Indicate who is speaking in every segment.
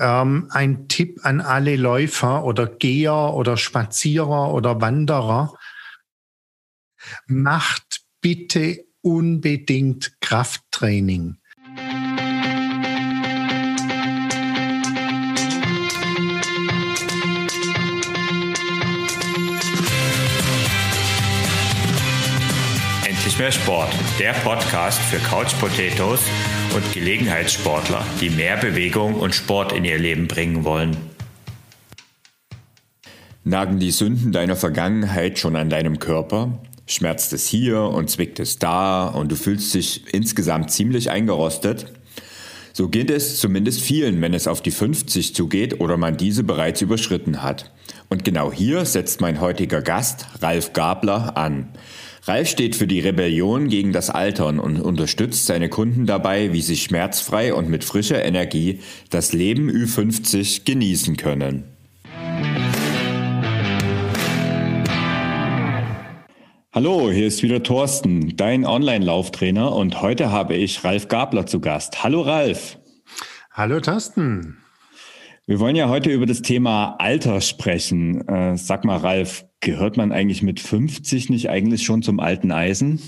Speaker 1: ähm, ein Tipp an alle Läufer oder Geher oder Spazierer oder Wanderer. Macht bitte unbedingt Krafttraining.
Speaker 2: Mehr Sport, der Podcast für Couch Potatoes und Gelegenheitssportler, die mehr Bewegung und Sport in ihr Leben bringen wollen. Nagen die Sünden deiner Vergangenheit schon an deinem Körper? schmerzt es hier und zwickt es da und du fühlst dich insgesamt ziemlich eingerostet. So geht es zumindest vielen, wenn es auf die 50 zugeht oder man diese bereits überschritten hat. Und genau hier setzt mein heutiger Gast, Ralf Gabler, an. Ralf steht für die Rebellion gegen das Altern und unterstützt seine Kunden dabei, wie sie schmerzfrei und mit frischer Energie das Leben Ü50 genießen können. Hallo, hier ist wieder Thorsten, dein Online-Lauftrainer und heute habe ich Ralf Gabler zu Gast. Hallo Ralf.
Speaker 1: Hallo Thorsten.
Speaker 2: Wir wollen ja heute über das Thema Alter sprechen. Äh, sag mal, Ralf, gehört man eigentlich mit 50 nicht eigentlich schon zum alten Eisen?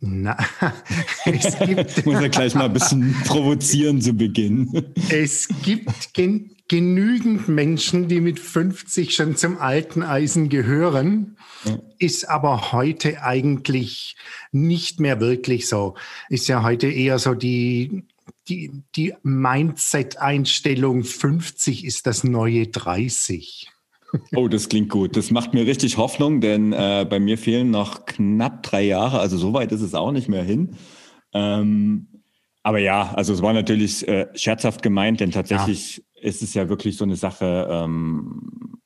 Speaker 1: Na, es gibt.
Speaker 2: Muss ja gleich mal ein bisschen provozieren zu Beginn.
Speaker 1: Es gibt gen genügend Menschen, die mit 50 schon zum alten Eisen gehören, ja. ist aber heute eigentlich nicht mehr wirklich so. Ist ja heute eher so die, die, die Mindset-Einstellung 50 ist das neue 30.
Speaker 2: Oh, das klingt gut. Das macht mir richtig Hoffnung, denn äh, bei mir fehlen noch knapp drei Jahre. Also so weit ist es auch nicht mehr hin. Ähm, aber ja, also es war natürlich äh, scherzhaft gemeint, denn tatsächlich ja. ist es ja wirklich so eine Sache. Ähm,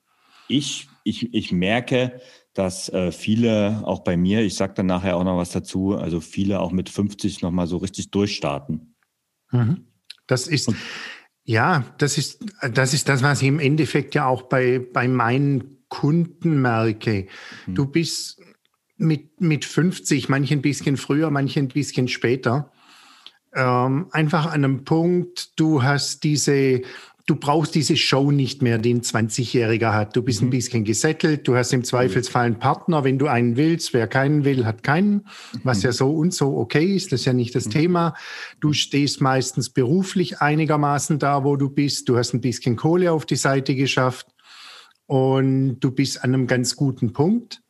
Speaker 2: ich, ich, ich merke, dass äh, viele, auch bei mir, ich sage dann nachher auch noch was dazu, also viele auch mit 50 nochmal so richtig durchstarten.
Speaker 1: Mhm. Das ist, ja, das ist, das ist das, was ich im Endeffekt ja auch bei, bei meinen Kunden merke. Mhm. Du bist mit, mit 50, manche ein bisschen früher, manche ein bisschen später, ähm, einfach an einem Punkt, du hast diese, du brauchst diese Show nicht mehr, die ein 20-Jähriger hat. Du bist mhm. ein bisschen gesettelt, du hast im Zweifelsfall einen Partner, wenn du einen willst. Wer keinen will, hat keinen, was mhm. ja so und so okay ist, das ist ja nicht das mhm. Thema. Du stehst meistens beruflich einigermaßen da, wo du bist. Du hast ein bisschen Kohle auf die Seite geschafft und du bist an einem ganz guten Punkt.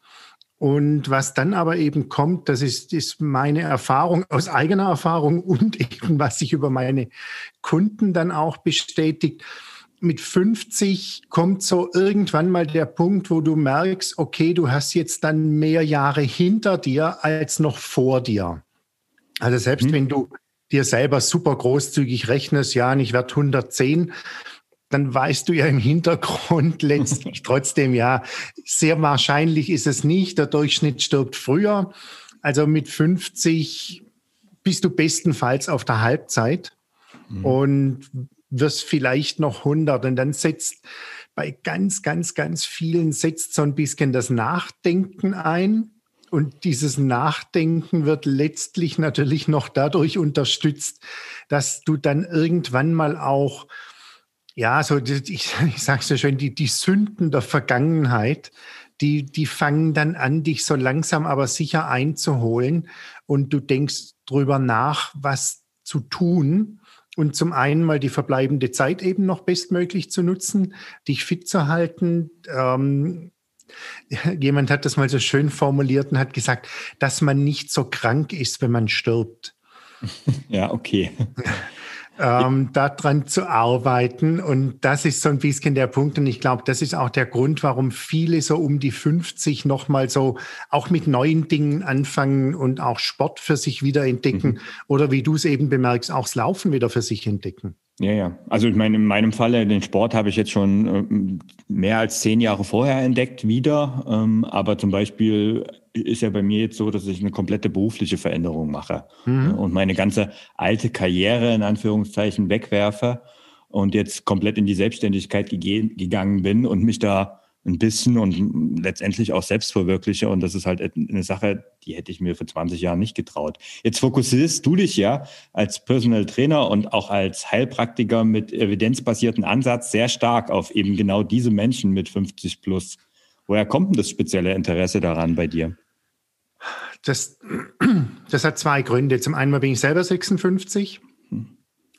Speaker 1: Und was dann aber eben kommt, das ist, ist meine Erfahrung aus eigener Erfahrung und eben was sich über meine Kunden dann auch bestätigt. Mit 50 kommt so irgendwann mal der Punkt, wo du merkst, okay, du hast jetzt dann mehr Jahre hinter dir als noch vor dir. Also selbst mhm. wenn du dir selber super großzügig rechnest, ja, ich werde 110, dann weißt du ja im Hintergrund letztlich trotzdem, ja, sehr wahrscheinlich ist es nicht. Der Durchschnitt stirbt früher. Also mit 50 bist du bestenfalls auf der Halbzeit mhm. und wirst vielleicht noch 100 und dann setzt bei ganz, ganz, ganz vielen setzt so ein bisschen das Nachdenken ein. Und dieses Nachdenken wird letztlich natürlich noch dadurch unterstützt, dass du dann irgendwann mal auch ja, so ich, ich sage so schön, die, die Sünden der Vergangenheit, die, die fangen dann an, dich so langsam aber sicher einzuholen und du denkst drüber nach, was zu tun. Und zum einen mal die verbleibende Zeit eben noch bestmöglich zu nutzen, dich fit zu halten. Ähm, jemand hat das mal so schön formuliert und hat gesagt, dass man nicht so krank ist, wenn man stirbt.
Speaker 2: Ja, okay
Speaker 1: ähm, daran zu arbeiten. Und das ist so ein bisschen der Punkt. Und ich glaube, das ist auch der Grund, warum viele so um die 50 nochmal so auch mit neuen Dingen anfangen und auch Sport für sich wieder entdecken. Mhm. Oder wie du es eben bemerkst, auch das Laufen wieder für sich entdecken.
Speaker 2: Ja, ja. Also ich meine, in meinem Falle, den Sport habe ich jetzt schon ähm, mehr als zehn Jahre vorher entdeckt wieder. Ähm, aber zum Beispiel ist ja bei mir jetzt so, dass ich eine komplette berufliche Veränderung mache mhm. und meine ganze alte Karriere in Anführungszeichen wegwerfe und jetzt komplett in die Selbstständigkeit gegangen bin und mich da ein bisschen und letztendlich auch selbst verwirkliche. Und das ist halt eine Sache, die hätte ich mir vor 20 Jahren nicht getraut. Jetzt fokussierst du dich ja als Personal Trainer und auch als Heilpraktiker mit evidenzbasierten Ansatz sehr stark auf eben genau diese Menschen mit 50 plus. Woher kommt denn das spezielle Interesse daran bei dir?
Speaker 1: Das, das hat zwei Gründe. Zum einen bin ich selber 56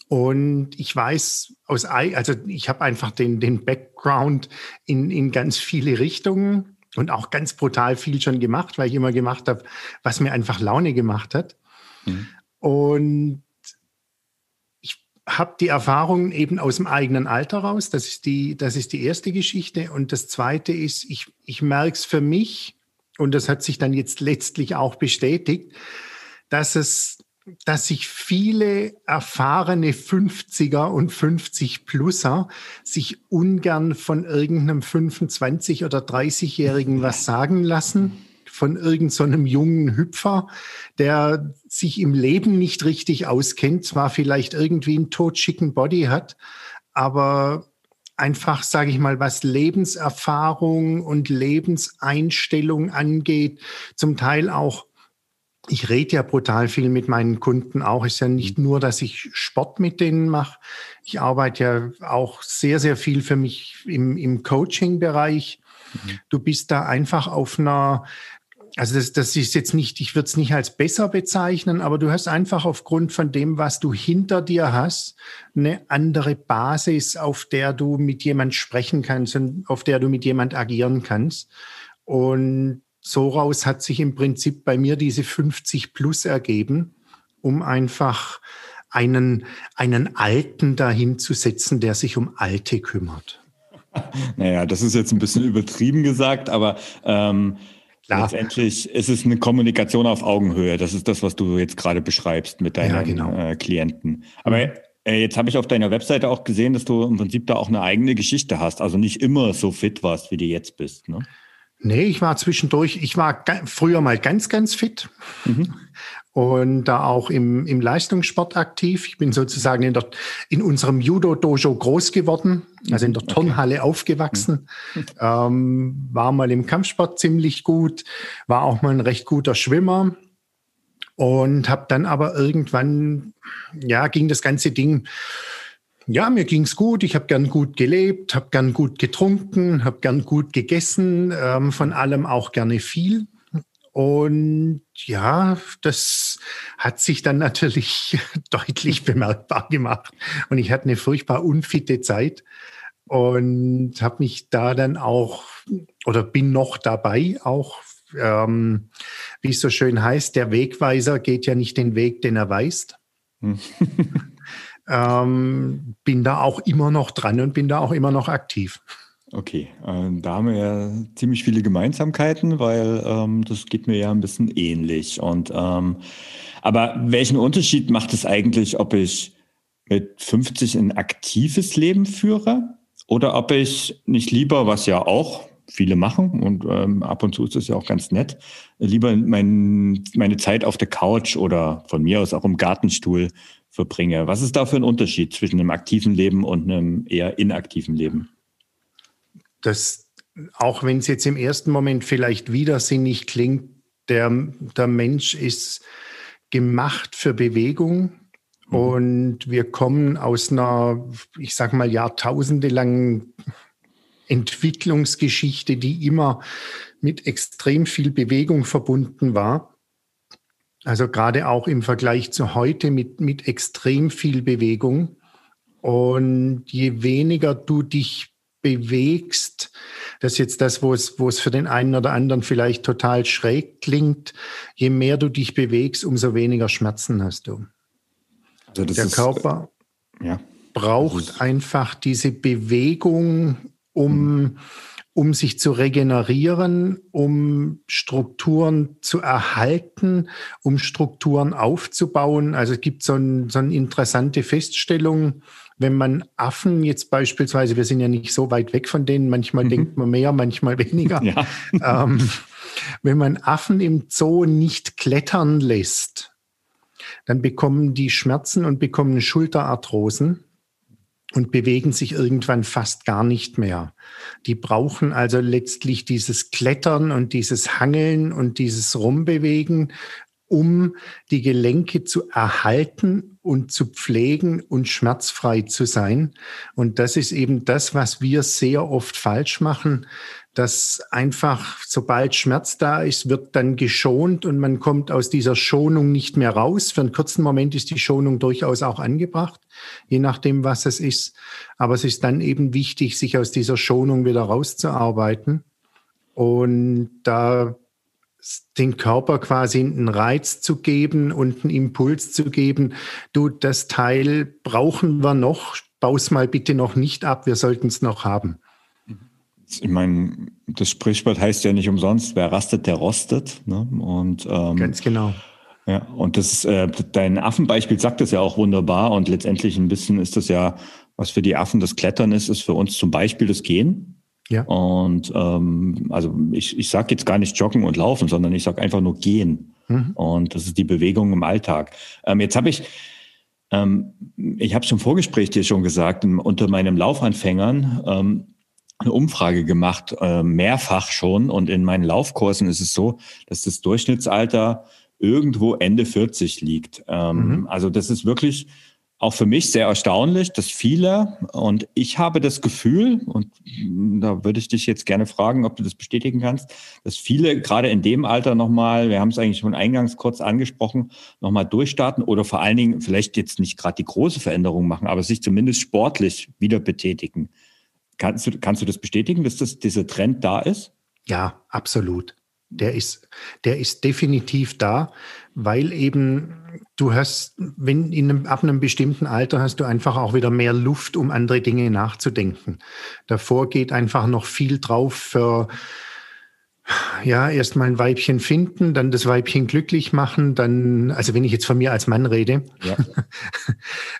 Speaker 1: und ich weiß aus, also ich habe einfach den, den Background in, in ganz viele Richtungen und auch ganz brutal viel schon gemacht, weil ich immer gemacht habe, was mir einfach Laune gemacht hat. Mhm. Und ich habe die Erfahrung eben aus dem eigenen Alter raus. Das ist die, das ist die erste Geschichte. Und das zweite ist, ich, ich merke es für mich, und das hat sich dann jetzt letztlich auch bestätigt, dass es dass sich viele erfahrene 50er und 50-Pluser sich ungern von irgendeinem 25- oder 30-Jährigen was sagen lassen, von irgendeinem so jungen Hüpfer, der sich im Leben nicht richtig auskennt, zwar vielleicht irgendwie einen totschicken Body hat, aber einfach, sage ich mal, was Lebenserfahrung und Lebenseinstellung angeht, zum Teil auch ich rede ja brutal viel mit meinen Kunden auch. Es ist ja nicht mhm. nur, dass ich Sport mit denen mache. Ich arbeite ja auch sehr, sehr viel für mich im, im Coaching-Bereich. Mhm. Du bist da einfach auf einer, also das, das ist jetzt nicht, ich würde es nicht als besser bezeichnen, aber du hast einfach aufgrund von dem, was du hinter dir hast, eine andere Basis, auf der du mit jemand sprechen kannst und auf der du mit jemand agieren kannst. Und so raus hat sich im Prinzip bei mir diese 50 plus ergeben, um einfach einen, einen Alten dahin zu setzen, der sich um Alte kümmert.
Speaker 2: Naja, das ist jetzt ein bisschen übertrieben gesagt, aber ähm, letztendlich ist es eine Kommunikation auf Augenhöhe. Das ist das, was du jetzt gerade beschreibst mit deinen ja, genau. äh, Klienten. Aber äh, jetzt habe ich auf deiner Webseite auch gesehen, dass du im Prinzip da auch eine eigene Geschichte hast. Also nicht immer so fit warst, wie du jetzt bist. Ne?
Speaker 1: Nee, ich war zwischendurch, ich war früher mal ganz, ganz fit mhm. und da auch im, im Leistungssport aktiv. Ich bin sozusagen in, der, in unserem Judo-Dojo groß geworden, also in der Turnhalle okay. aufgewachsen, mhm. ähm, war mal im Kampfsport ziemlich gut, war auch mal ein recht guter Schwimmer und habe dann aber irgendwann, ja, ging das ganze Ding ja, mir ging's gut. Ich habe gern gut gelebt, habe gern gut getrunken, habe gern gut gegessen, ähm, von allem auch gerne viel. Und ja, das hat sich dann natürlich deutlich bemerkbar gemacht. Und ich hatte eine furchtbar unfitte Zeit und habe mich da dann auch oder bin noch dabei, auch ähm, wie es so schön heißt, der Wegweiser geht ja nicht den Weg, den er weist. Hm. ähm, bin da auch immer noch dran und bin da auch immer noch aktiv.
Speaker 2: Okay, äh, da haben wir ja ziemlich viele Gemeinsamkeiten, weil ähm, das geht mir ja ein bisschen ähnlich. Und ähm, aber welchen Unterschied macht es eigentlich, ob ich mit 50 ein aktives Leben führe oder ob ich nicht lieber, was ja auch viele machen und ähm, ab und zu ist es ja auch ganz nett, lieber mein, meine Zeit auf der Couch oder von mir aus auch im Gartenstuhl verbringe. Was ist da für ein Unterschied zwischen einem aktiven Leben und einem eher inaktiven Leben?
Speaker 1: Das, auch wenn es jetzt im ersten Moment vielleicht widersinnig klingt, der, der Mensch ist gemacht für Bewegung. Mhm. Und wir kommen aus einer, ich sag mal, jahrtausendelangen Entwicklungsgeschichte, die immer mit extrem viel Bewegung verbunden war. Also gerade auch im Vergleich zu heute mit, mit extrem viel Bewegung. Und je weniger du dich bewegst, das ist jetzt das, wo es, wo es für den einen oder anderen vielleicht total schräg klingt, je mehr du dich bewegst, umso weniger Schmerzen hast du. Also Der ist, Körper ja. braucht einfach diese Bewegung, um mhm um sich zu regenerieren, um Strukturen zu erhalten, um Strukturen aufzubauen. Also es gibt so, ein, so eine interessante Feststellung, wenn man Affen jetzt beispielsweise, wir sind ja nicht so weit weg von denen, manchmal mhm. denkt man mehr, manchmal weniger. Ja. Ähm, wenn man Affen im Zoo nicht klettern lässt, dann bekommen die Schmerzen und bekommen Schulterarthrosen. Und bewegen sich irgendwann fast gar nicht mehr. Die brauchen also letztlich dieses Klettern und dieses Hangeln und dieses Rumbewegen, um die Gelenke zu erhalten und zu pflegen und schmerzfrei zu sein. Und das ist eben das, was wir sehr oft falsch machen, dass einfach, sobald Schmerz da ist, wird dann geschont und man kommt aus dieser Schonung nicht mehr raus. Für einen kurzen Moment ist die Schonung durchaus auch angebracht, je nachdem, was es ist. Aber es ist dann eben wichtig, sich aus dieser Schonung wieder rauszuarbeiten und da den Körper quasi einen Reiz zu geben und einen Impuls zu geben. Du, das Teil brauchen wir noch, baus mal bitte noch nicht ab, wir sollten es noch haben
Speaker 2: ich meine, das Sprichwort heißt ja nicht umsonst, wer rastet, der rostet. Ne? Und,
Speaker 1: ähm, Ganz genau.
Speaker 2: Ja, und das ist, äh, dein Affenbeispiel sagt das ja auch wunderbar und letztendlich ein bisschen ist das ja, was für die Affen das Klettern ist, ist für uns zum Beispiel das Gehen. Ja. Und ähm, also ich, ich sage jetzt gar nicht joggen und laufen, sondern ich sage einfach nur gehen. Mhm. Und das ist die Bewegung im Alltag. Ähm, jetzt habe ich, ähm, ich habe schon im Vorgespräch dir schon gesagt, unter meinen Laufanfängern, ähm, eine Umfrage gemacht, äh, mehrfach schon. Und in meinen Laufkursen ist es so, dass das Durchschnittsalter irgendwo Ende 40 liegt. Ähm, mhm. Also das ist wirklich auch für mich sehr erstaunlich, dass viele, und ich habe das Gefühl, und da würde ich dich jetzt gerne fragen, ob du das bestätigen kannst, dass viele gerade in dem Alter nochmal, wir haben es eigentlich schon eingangs kurz angesprochen, nochmal durchstarten oder vor allen Dingen vielleicht jetzt nicht gerade die große Veränderung machen, aber sich zumindest sportlich wieder betätigen. Kannst du, kannst du das bestätigen, dass das, dieser Trend da ist?
Speaker 1: Ja, absolut. Der ist, der ist definitiv da, weil eben du hast, wenn in einem, ab einem bestimmten Alter hast du einfach auch wieder mehr Luft, um andere Dinge nachzudenken. Davor geht einfach noch viel drauf für, ja, erstmal ein Weibchen finden, dann das Weibchen glücklich machen, dann, also wenn ich jetzt von mir als Mann rede, ja.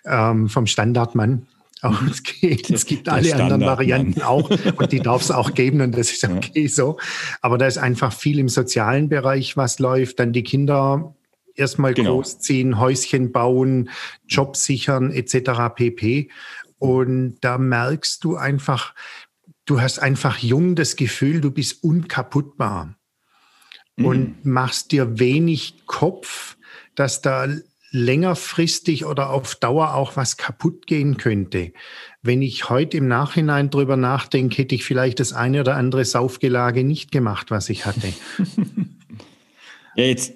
Speaker 1: ähm, vom Standardmann, auch es geht. Es gibt alle Standard, anderen Varianten Mann. auch und die darf es auch geben und das ist okay ja. so. Aber da ist einfach viel im sozialen Bereich, was läuft. Dann die Kinder erstmal genau. großziehen, Häuschen bauen, Job sichern etc. pp. Und da merkst du einfach, du hast einfach jung das Gefühl, du bist unkaputtbar mhm. und machst dir wenig Kopf, dass da längerfristig oder auf Dauer auch was kaputt gehen könnte. Wenn ich heute im Nachhinein drüber nachdenke, hätte ich vielleicht das eine oder andere Saufgelage nicht gemacht, was ich hatte.
Speaker 2: ja, jetzt,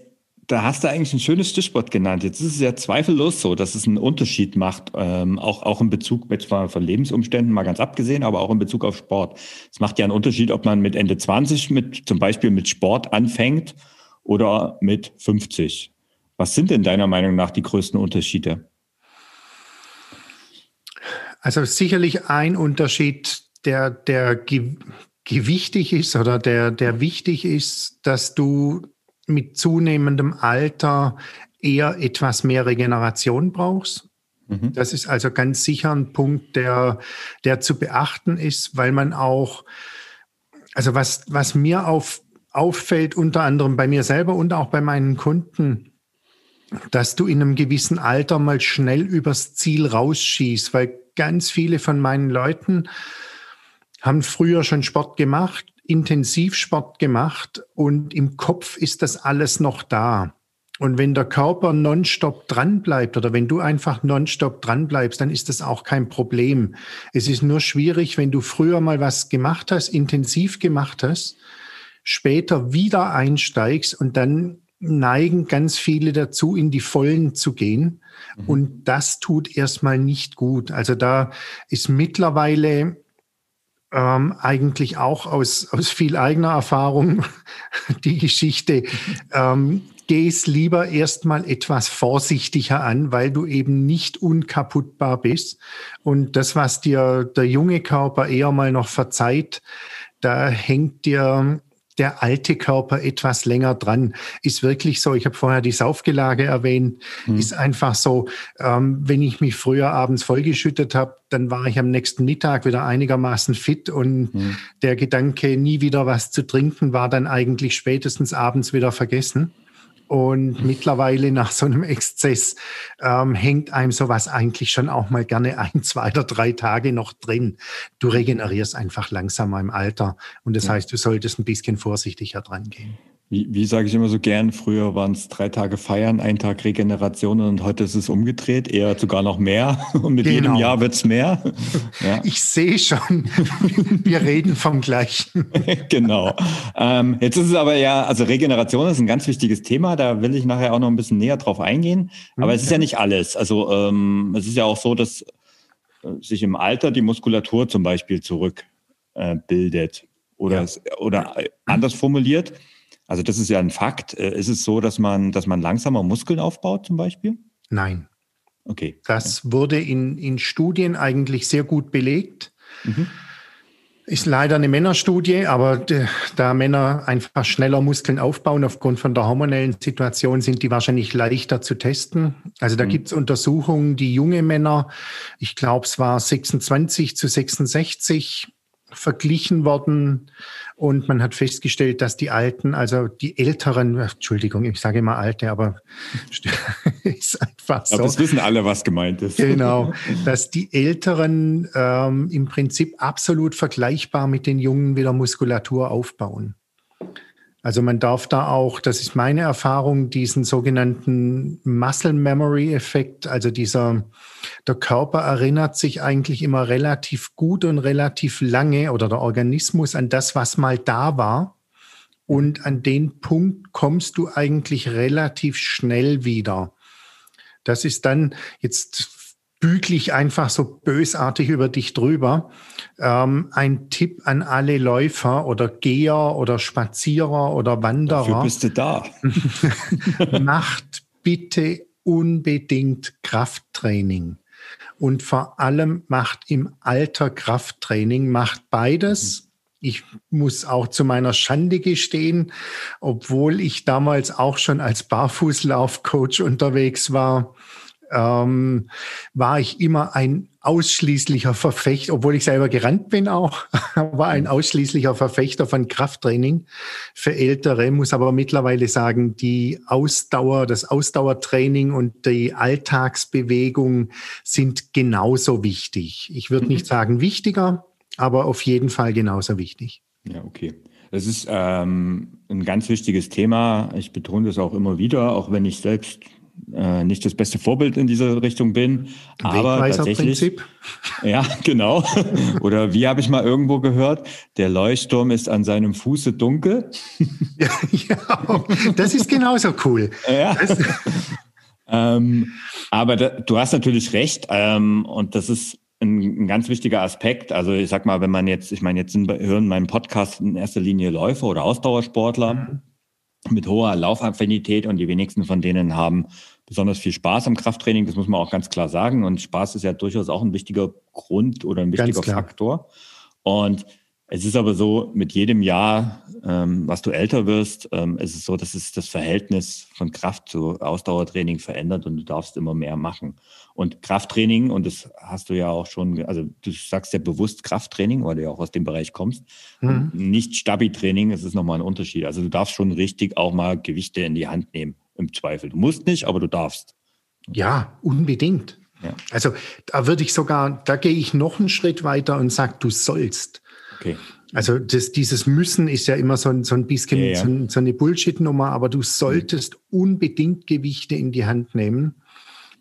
Speaker 2: da hast du eigentlich ein schönes Stichwort genannt. Jetzt ist es ja zweifellos so, dass es einen Unterschied macht, ähm, auch, auch in Bezug jetzt mal von Lebensumständen mal ganz abgesehen, aber auch in Bezug auf Sport. Es macht ja einen Unterschied, ob man mit Ende 20 mit, zum Beispiel mit Sport anfängt oder mit 50. Was sind denn deiner Meinung nach die größten Unterschiede?
Speaker 1: Also sicherlich ein Unterschied, der, der ge gewichtig ist oder der, der wichtig ist, dass du mit zunehmendem Alter eher etwas mehr Regeneration brauchst. Mhm. Das ist also ganz sicher ein Punkt, der, der zu beachten ist, weil man auch, also was, was mir auf, auffällt, unter anderem bei mir selber und auch bei meinen Kunden, dass du in einem gewissen Alter mal schnell übers Ziel rausschießt, weil ganz viele von meinen Leuten haben früher schon Sport gemacht, intensiv Sport gemacht und im Kopf ist das alles noch da. Und wenn der Körper nonstop dran bleibt oder wenn du einfach nonstop dran bleibst, dann ist das auch kein Problem. Es ist nur schwierig, wenn du früher mal was gemacht hast, intensiv gemacht hast, später wieder einsteigst und dann neigen ganz viele dazu, in die Vollen zu gehen. Mhm. Und das tut erstmal nicht gut. Also da ist mittlerweile ähm, eigentlich auch aus, aus viel eigener Erfahrung die Geschichte, ähm, geh es lieber erstmal etwas vorsichtiger an, weil du eben nicht unkaputtbar bist. Und das, was dir der junge Körper eher mal noch verzeiht, da hängt dir der alte Körper etwas länger dran. Ist wirklich so, ich habe vorher die Saufgelage erwähnt, mhm. ist einfach so, ähm, wenn ich mich früher abends vollgeschüttet habe, dann war ich am nächsten Mittag wieder einigermaßen fit und mhm. der Gedanke, nie wieder was zu trinken, war dann eigentlich spätestens abends wieder vergessen. Und mittlerweile nach so einem Exzess ähm, hängt einem sowas eigentlich schon auch mal gerne ein, zwei oder drei Tage noch drin. Du regenerierst einfach langsamer im Alter. Und das ja. heißt, du solltest ein bisschen vorsichtiger dran gehen.
Speaker 2: Wie, wie sage ich immer so gern, früher waren es drei Tage Feiern, ein Tag Regeneration und heute ist es umgedreht, eher sogar noch mehr. Und mit genau. jedem Jahr wird es mehr.
Speaker 1: Ja. Ich sehe schon, wir reden vom Gleichen.
Speaker 2: genau. Ähm, jetzt ist es aber ja, also Regeneration ist ein ganz wichtiges Thema, da will ich nachher auch noch ein bisschen näher drauf eingehen. Aber es ist ja nicht alles. Also ähm, es ist ja auch so, dass äh, sich im Alter die Muskulatur zum Beispiel zurückbildet. Äh, oder, ja. oder anders formuliert, also das ist ja ein Fakt. Äh, ist es so, dass man, dass man langsamer Muskeln aufbaut zum Beispiel?
Speaker 1: Nein. Okay. Das wurde in, in Studien eigentlich sehr gut belegt. Mhm. Ist leider eine Männerstudie, aber da Männer einfach schneller Muskeln aufbauen aufgrund von der hormonellen Situation, sind die wahrscheinlich leichter zu testen. Also da mhm. gibt es Untersuchungen, die junge Männer, ich glaube es war 26 zu 66, verglichen worden und man hat festgestellt, dass die Alten, also die Älteren, Entschuldigung, ich sage immer Alte, aber
Speaker 2: ist einfach so. Aber das wissen alle, was gemeint ist.
Speaker 1: Genau, dass die Älteren ähm, im Prinzip absolut vergleichbar mit den Jungen wieder Muskulatur aufbauen. Also man darf da auch, das ist meine Erfahrung, diesen sogenannten Muscle Memory Effekt, also dieser, der Körper erinnert sich eigentlich immer relativ gut und relativ lange oder der Organismus an das, was mal da war. Und an den Punkt kommst du eigentlich relativ schnell wieder. Das ist dann jetzt bügle ich einfach so bösartig über dich drüber. Ähm, ein Tipp an alle Läufer oder Geher oder Spazierer oder Wanderer. Dafür
Speaker 2: bist du da.
Speaker 1: macht bitte unbedingt Krafttraining. Und vor allem macht im Alter Krafttraining, macht beides. Mhm. Ich muss auch zu meiner Schande gestehen, obwohl ich damals auch schon als Barfußlaufcoach unterwegs war, ähm, war ich immer ein ausschließlicher Verfechter, obwohl ich selber gerannt bin auch, war ein mhm. ausschließlicher Verfechter von Krafttraining für Ältere, muss aber mittlerweile sagen, die Ausdauer, das Ausdauertraining und die Alltagsbewegung sind genauso wichtig. Ich würde mhm. nicht sagen wichtiger, aber auf jeden Fall genauso wichtig.
Speaker 2: Ja, okay. Das ist ähm, ein ganz wichtiges Thema. Ich betone das auch immer wieder, auch wenn ich selbst äh, nicht das beste Vorbild in diese Richtung bin. Aber tatsächlich. Prinzip. Ja, genau. Oder wie habe ich mal irgendwo gehört, der Leuchtturm ist an seinem Fuße dunkel.
Speaker 1: ja, ja das ist genauso cool. Ja.
Speaker 2: ähm, aber da, du hast natürlich recht. Ähm, und das ist ein, ein, ganz wichtiger Aspekt. Also ich sag mal, wenn man jetzt, ich meine, jetzt sind, hören meinen Podcast in erster Linie Läufer oder Ausdauersportler. Mhm mit hoher Laufaffinität und die wenigsten von denen haben besonders viel Spaß am Krafttraining. Das muss man auch ganz klar sagen. Und Spaß ist ja durchaus auch ein wichtiger Grund oder ein wichtiger Faktor. Und es ist aber so, mit jedem Jahr, ähm, was du älter wirst, ähm, ist es so, dass es das Verhältnis von Kraft zu Ausdauertraining verändert und du darfst immer mehr machen. Und Krafttraining, und das hast du ja auch schon, also du sagst ja bewusst Krafttraining, weil du ja auch aus dem Bereich kommst, mhm. nicht Stabi-Training, es ist nochmal ein Unterschied. Also du darfst schon richtig auch mal Gewichte in die Hand nehmen, im Zweifel. Du musst nicht, aber du darfst.
Speaker 1: Ja, unbedingt. Ja. Also da würde ich sogar, da gehe ich noch einen Schritt weiter und sage, du sollst. Okay. Also das, dieses Müssen ist ja immer so, ein, so ein bisschen ja, ja. So, so, eine Bullshit-Nummer, aber du solltest unbedingt Gewichte in die Hand nehmen.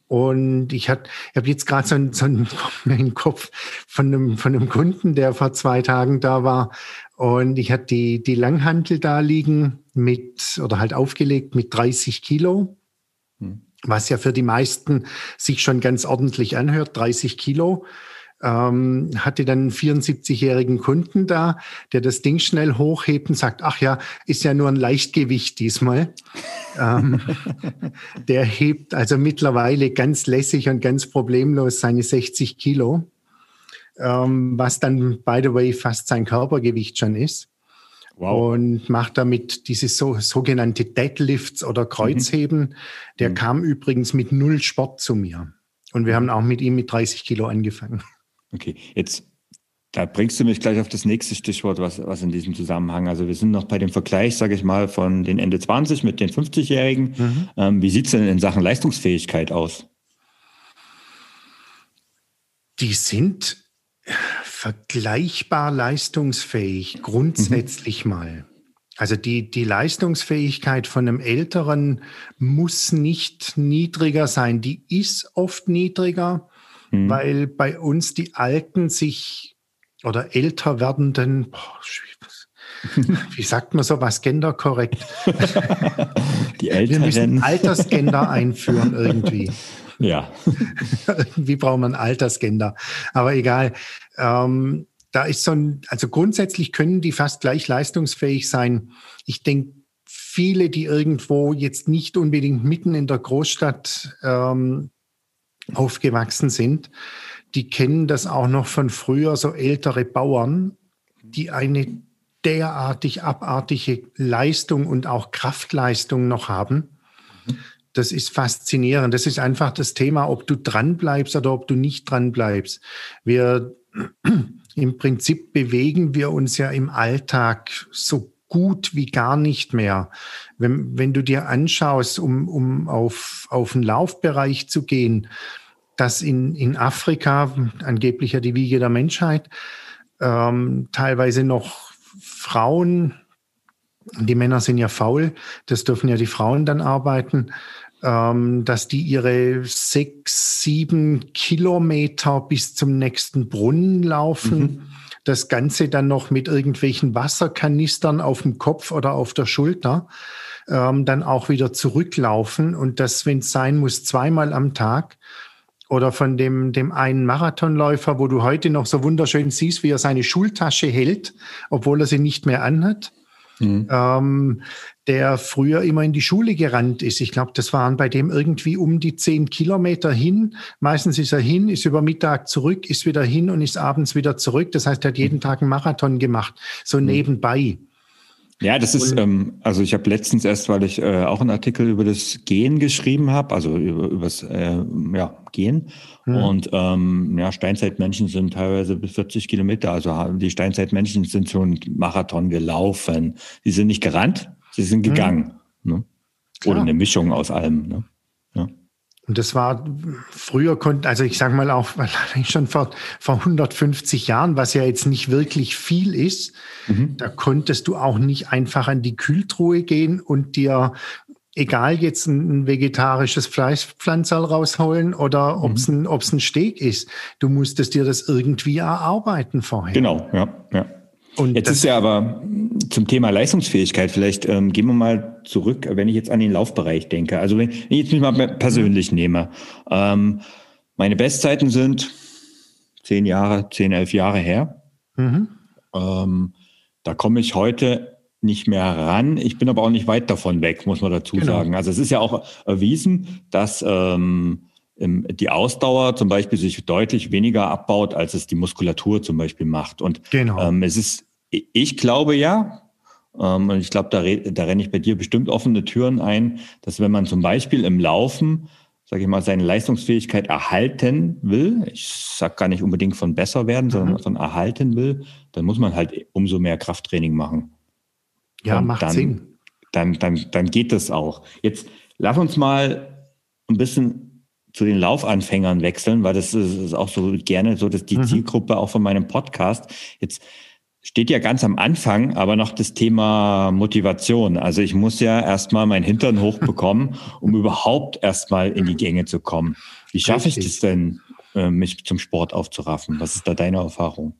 Speaker 1: Und ich, hat, ich habe jetzt gerade so, ein, so einen Kopf von einem, von einem Kunden, der vor zwei Tagen da war. Und ich hatte die, die Langhantel da liegen mit, oder halt aufgelegt mit 30 Kilo. Hm. Was ja für die meisten sich schon ganz ordentlich anhört, 30 Kilo ähm, hatte dann einen 74-jährigen Kunden da, der das Ding schnell hochhebt und sagt, ach ja, ist ja nur ein Leichtgewicht diesmal. ähm, der hebt also mittlerweile ganz lässig und ganz problemlos seine 60 Kilo, ähm, was dann, by the way, fast sein Körpergewicht schon ist. Wow. Und macht damit diese so, sogenannte Deadlifts oder Kreuzheben. Mhm. Der mhm. kam übrigens mit null Sport zu mir. Und wir haben auch mit ihm mit 30 Kilo angefangen.
Speaker 2: Okay, jetzt Da bringst du mich gleich auf das nächste Stichwort, was, was in diesem Zusammenhang. Also wir sind noch bei dem Vergleich, sage ich mal, von den Ende 20 mit den 50-Jährigen. Mhm. Ähm, wie sieht's denn in Sachen Leistungsfähigkeit aus?
Speaker 1: Die sind vergleichbar leistungsfähig, grundsätzlich mhm. mal. Also die, die Leistungsfähigkeit von einem Älteren muss nicht niedriger sein. Die ist oft niedriger, mhm. weil bei uns die Alten sich oder älter werdenden, boah, wie sagt man so was genderkorrekt?
Speaker 2: Die Älteren.
Speaker 1: Wir müssen Altersgender einführen irgendwie.
Speaker 2: Ja.
Speaker 1: irgendwie braucht man Altersgender. Aber egal. Ähm, da ist so ein, also grundsätzlich können die fast gleich leistungsfähig sein. Ich denke, viele, die irgendwo jetzt nicht unbedingt mitten in der Großstadt ähm, aufgewachsen sind, die kennen das auch noch von früher, so ältere Bauern, die eine derartig abartige Leistung und auch Kraftleistung noch haben. Das ist faszinierend. Das ist einfach das Thema, ob du dran bleibst oder ob du nicht dran bleibst. Wir im Prinzip bewegen wir uns ja im Alltag so gut wie gar nicht mehr. Wenn, wenn du dir anschaust, um, um auf, auf einen Laufbereich zu gehen, dass in, in Afrika, angeblich ja die Wiege der Menschheit, ähm, teilweise noch Frauen, die Männer sind ja faul, das dürfen ja die Frauen dann arbeiten, ähm, dass die ihre sechs, sieben Kilometer bis zum nächsten Brunnen laufen. Mhm. Das Ganze dann noch mit irgendwelchen Wasserkanistern auf dem Kopf oder auf der Schulter ähm, dann auch wieder zurücklaufen und das, wenn es sein muss, zweimal am Tag oder von dem, dem einen Marathonläufer, wo du heute noch so wunderschön siehst, wie er seine Schultasche hält, obwohl er sie nicht mehr anhat. Mhm. Ähm, der früher immer in die Schule gerannt ist. Ich glaube, das waren bei dem irgendwie um die zehn Kilometer hin. Meistens ist er hin, ist über Mittag zurück, ist wieder hin und ist abends wieder zurück. Das heißt, er hat jeden mhm. Tag einen Marathon gemacht, so mhm. nebenbei.
Speaker 2: Ja, das ist, ähm, also ich habe letztens erst, weil ich äh, auch einen Artikel über das Gen geschrieben habe, also über, über das äh, ja, Gen. Mhm. Und ähm, ja, Steinzeitmenschen sind teilweise bis 40 Kilometer. Also die Steinzeitmenschen sind schon Marathon gelaufen. Die sind nicht gerannt, sie sind mhm. gegangen. Mhm. Ne? Oder eine Mischung aus allem. Ne?
Speaker 1: Und das war früher konnten, also ich sage mal auch schon vor, vor 150 Jahren, was ja jetzt nicht wirklich viel ist, mhm. da konntest du auch nicht einfach an die Kühltruhe gehen und dir egal jetzt ein, vegetarisches Fleischpflanzerl rausholen oder ob es mhm. ein, ob's ein Steak ist. Du musstest dir das irgendwie erarbeiten vorher.
Speaker 2: Genau, ja, ja. Und jetzt ist ja aber zum Thema Leistungsfähigkeit, vielleicht ähm, gehen wir mal zurück, wenn ich jetzt an den Laufbereich denke. Also wenn, wenn ich jetzt mich mal persönlich nehme. Ähm, meine Bestzeiten sind zehn Jahre, zehn, elf Jahre her. Mhm. Ähm, da komme ich heute nicht mehr ran. Ich bin aber auch nicht weit davon weg, muss man dazu genau. sagen. Also es ist ja auch erwiesen, dass ähm, die Ausdauer zum Beispiel sich deutlich weniger abbaut, als es die Muskulatur zum Beispiel macht. Und genau. ähm, es ist ich glaube ja, ähm, und ich glaube, da, da renne ich bei dir bestimmt offene Türen ein, dass wenn man zum Beispiel im Laufen, sage ich mal, seine Leistungsfähigkeit erhalten will, ich sage gar nicht unbedingt von besser werden, sondern mhm. von erhalten will, dann muss man halt umso mehr Krafttraining machen.
Speaker 1: Ja, und macht
Speaker 2: dann,
Speaker 1: Sinn.
Speaker 2: Dann, dann, dann geht das auch. Jetzt lass uns mal ein bisschen zu den Laufanfängern wechseln, weil das ist auch so gerne so, dass die mhm. Zielgruppe auch von meinem Podcast. Jetzt steht ja ganz am Anfang, aber noch das Thema Motivation. Also ich muss ja erstmal meinen Hintern hochbekommen, um überhaupt erstmal in die Gänge zu kommen. Wie schaffe ich das denn, äh, mich zum Sport aufzuraffen? Was ist da deine Erfahrung?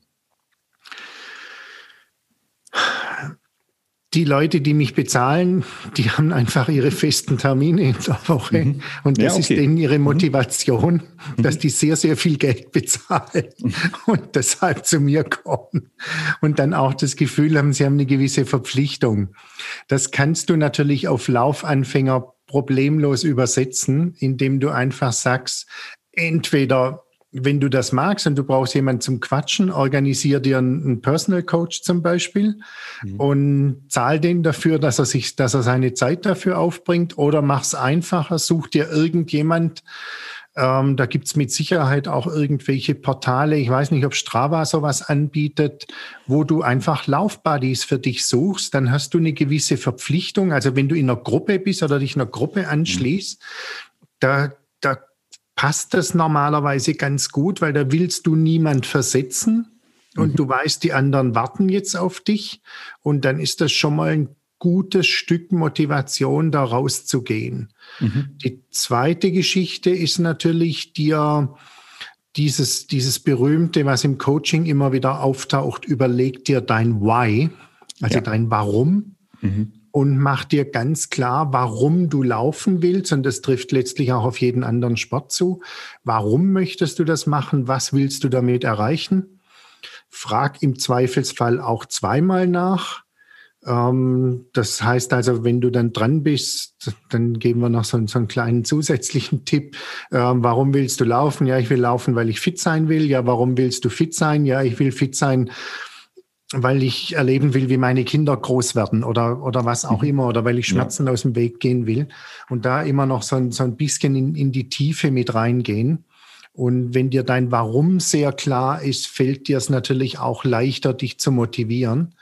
Speaker 1: Die Leute, die mich bezahlen, die haben einfach ihre festen Termine in der Woche. Mhm. Und das ja, okay. ist denen ihre mhm. Motivation, mhm. dass die sehr, sehr viel Geld bezahlen mhm. und deshalb zu mir kommen. Und dann auch das Gefühl haben, sie haben eine gewisse Verpflichtung. Das kannst du natürlich auf Laufanfänger problemlos übersetzen, indem du einfach sagst, entweder wenn du das magst und du brauchst jemanden zum Quatschen, organisier dir einen Personal Coach zum Beispiel mhm. und zahl den dafür, dass er sich, dass er seine Zeit dafür aufbringt oder mach's einfacher, such dir irgendjemand, Ähm, da gibt's mit Sicherheit auch irgendwelche Portale, ich weiß nicht, ob Strava sowas anbietet, wo du einfach Laufbuddies für dich suchst. Dann hast du eine gewisse Verpflichtung. Also wenn du in einer Gruppe bist oder dich einer Gruppe anschließt, mhm. da, da passt das normalerweise ganz gut, weil da willst du niemand versetzen und mhm. du weißt, die anderen warten jetzt auf dich und dann ist das schon mal ein gutes Stück Motivation, da rauszugehen. Mhm. Die zweite Geschichte ist natürlich dir dieses, dieses berühmte, was im Coaching immer wieder auftaucht, überleg dir dein Why, also ja. dein Warum. Mhm. Und mach dir ganz klar, warum du laufen willst. Und das trifft letztlich auch auf jeden anderen Sport zu. Warum möchtest du das machen? Was willst du damit erreichen? Frag im Zweifelsfall auch zweimal nach ähm, das heißt also, wenn du dann dran bist, dann geben wir noch so, einen kleinen zusätzlichen Tipp. Ähm, warum willst du laufen? Ja, ich will laufen, weil ich fit sein will. Ja, warum willst du fit sein? Ja, ich will fit sein, weil ich erleben will, wie meine Kinder groß werden oder, oder was auch mhm. immer, oder weil ich Schmerzen ja. aus dem Weg gehen will. Und da immer noch so ein, so ein bisschen in, in die Tiefe mit reingehen. Und wenn dir dein Warum sehr klar ist, fällt dir es natürlich auch leichter, dich zu motivieren.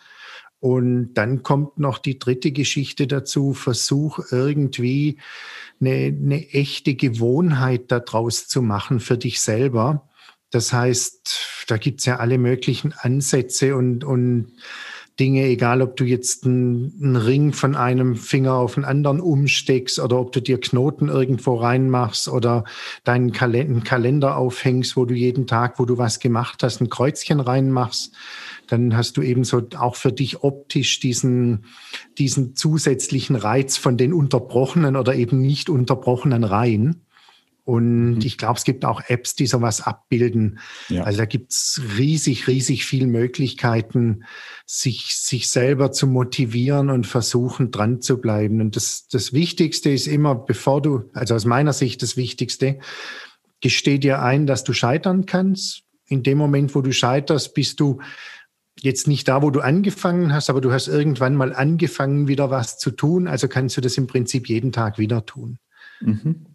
Speaker 1: Und dann kommt noch die dritte Geschichte dazu, versuch irgendwie eine, eine echte Gewohnheit daraus zu machen für dich selber. Das heißt, da gibt's ja alle möglichen Ansätze und, und Dinge, egal ob du jetzt einen, einen, Ring von einem Finger auf den anderen umsteckst oder ob du dir Knoten irgendwo reinmachst oder deinen Kalender, Kalender aufhängst, wo du jeden Tag, wo du was gemacht hast, ein Kreuzchen reinmachst dann hast du eben so auch für dich optisch diesen, diesen zusätzlichen Reiz von den unterbrochenen oder eben nicht unterbrochenen Reihen. Und mhm. ich glaube, es gibt auch Apps, die sowas abbilden. Ja. Also da gibt's riesig, riesig viel Möglichkeiten, sich, sich selber zu motivieren und versuchen, dran zu bleiben. Und das, das Wichtigste ist immer, bevor du, also aus meiner Sicht das Wichtigste, gesteh dir ein, dass du scheitern kannst. In dem Moment, wo du scheiterst, bist du jetzt nicht da, wo du angefangen hast, aber du hast irgendwann mal angefangen, wieder was zu tun. Also kannst du das im Prinzip jeden Tag wieder tun.
Speaker 2: Mhm.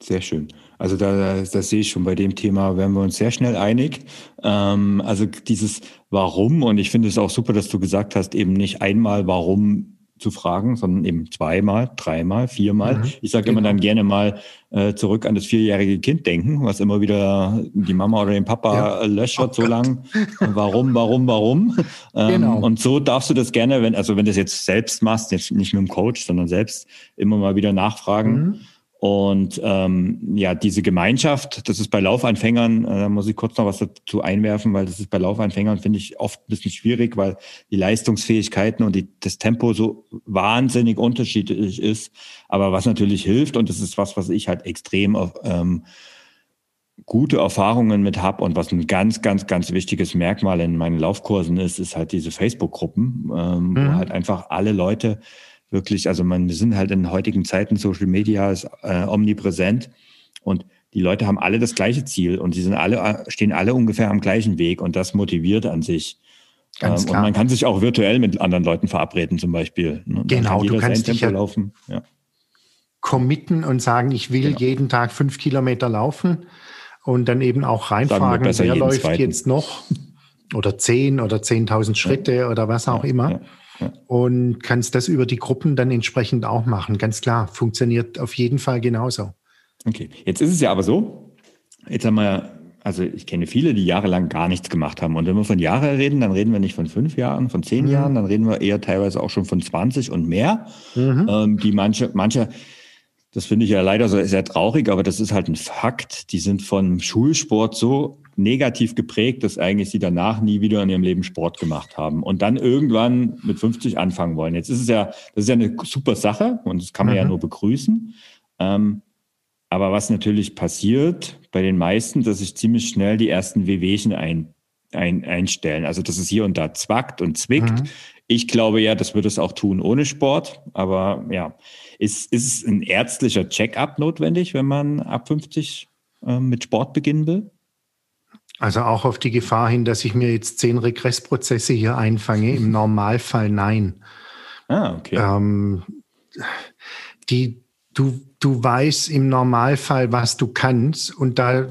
Speaker 2: Sehr schön. Also da, das sehe ich schon bei dem Thema, werden wir uns sehr schnell einig. Ähm, also dieses Warum, und ich finde es auch super, dass du gesagt hast, eben nicht einmal Warum zu fragen, sondern eben zweimal, dreimal, viermal. Mhm, ich sage genau. immer dann gerne mal äh, zurück an das vierjährige Kind denken, was immer wieder die Mama oder den Papa ja. löchert, oh so lang. Warum, warum, warum? Ähm, genau. Und so darfst du das gerne, wenn, also wenn du das jetzt selbst machst, jetzt nicht mit dem Coach, sondern selbst immer mal wieder nachfragen. Mhm. Und ähm, ja, diese Gemeinschaft, das ist bei Laufanfängern, äh, da muss ich kurz noch was dazu einwerfen, weil das ist bei Laufanfängern, finde ich, oft ein bisschen schwierig, weil die Leistungsfähigkeiten und die, das Tempo so wahnsinnig unterschiedlich ist. Aber was natürlich hilft, und das ist was, was ich halt extrem ähm, gute Erfahrungen mit habe und was ein ganz, ganz, ganz wichtiges Merkmal in meinen Laufkursen ist, ist halt diese Facebook-Gruppen, ähm, mhm. wo halt einfach alle Leute wirklich, also man, wir sind halt in heutigen Zeiten, Social Media ist äh, omnipräsent und die Leute haben alle das gleiche Ziel und sie sind alle, äh, stehen alle ungefähr am gleichen Weg und das motiviert an sich. Ganz ähm, klar. Und man kann sich auch virtuell mit anderen Leuten verabreden, zum Beispiel.
Speaker 1: Ne? Genau, du kannst dich ja laufen. Ja. committen und sagen, ich will genau. jeden Tag fünf Kilometer laufen und dann eben auch reinfragen, wer läuft zweiten. jetzt noch oder zehn oder zehntausend Schritte ja. oder was auch ja, immer. Ja und kannst das über die Gruppen dann entsprechend auch machen. Ganz klar, funktioniert auf jeden Fall genauso.
Speaker 2: Okay, jetzt ist es ja aber so, jetzt haben wir, also ich kenne viele, die jahrelang gar nichts gemacht haben. Und wenn wir von Jahren reden, dann reden wir nicht von fünf Jahren, von zehn mhm. Jahren, dann reden wir eher teilweise auch schon von 20 und mehr, mhm. ähm, die manche, manche, das finde ich ja leider so sehr traurig, aber das ist halt ein Fakt. Die sind von Schulsport so negativ geprägt, dass eigentlich sie danach nie wieder in ihrem Leben Sport gemacht haben und dann irgendwann mit 50 anfangen wollen. Jetzt ist es ja, das ist ja eine super Sache und das kann man mhm. ja nur begrüßen. Ähm, aber was natürlich passiert bei den meisten, dass sich ziemlich schnell die ersten Wehwehchen ein, ein, einstellen. Also dass es hier und da zwackt und zwickt. Mhm. Ich glaube ja, das wird es auch tun ohne Sport. Aber ja, ist, ist es ein ärztlicher Check-up notwendig, wenn man ab 50 äh, mit Sport beginnen will?
Speaker 1: Also auch auf die Gefahr hin, dass ich mir jetzt zehn Regressprozesse hier einfange. Im Normalfall nein. Ah, okay. Ähm, die, du, du weißt im Normalfall, was du kannst. Und da,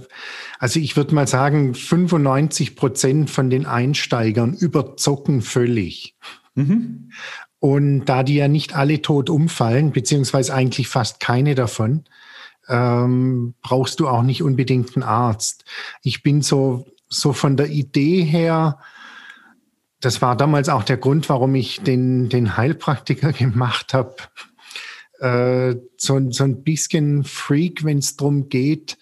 Speaker 1: also ich würde mal sagen, 95 Prozent von den Einsteigern überzocken völlig. Mhm. Und da die ja nicht alle tot umfallen, beziehungsweise eigentlich fast keine davon, ähm, brauchst du auch nicht unbedingt einen Arzt. Ich bin so, so von der Idee her, das war damals auch der Grund, warum ich den, den Heilpraktiker gemacht habe. Äh, so, so ein bisschen Freak, wenn es darum geht,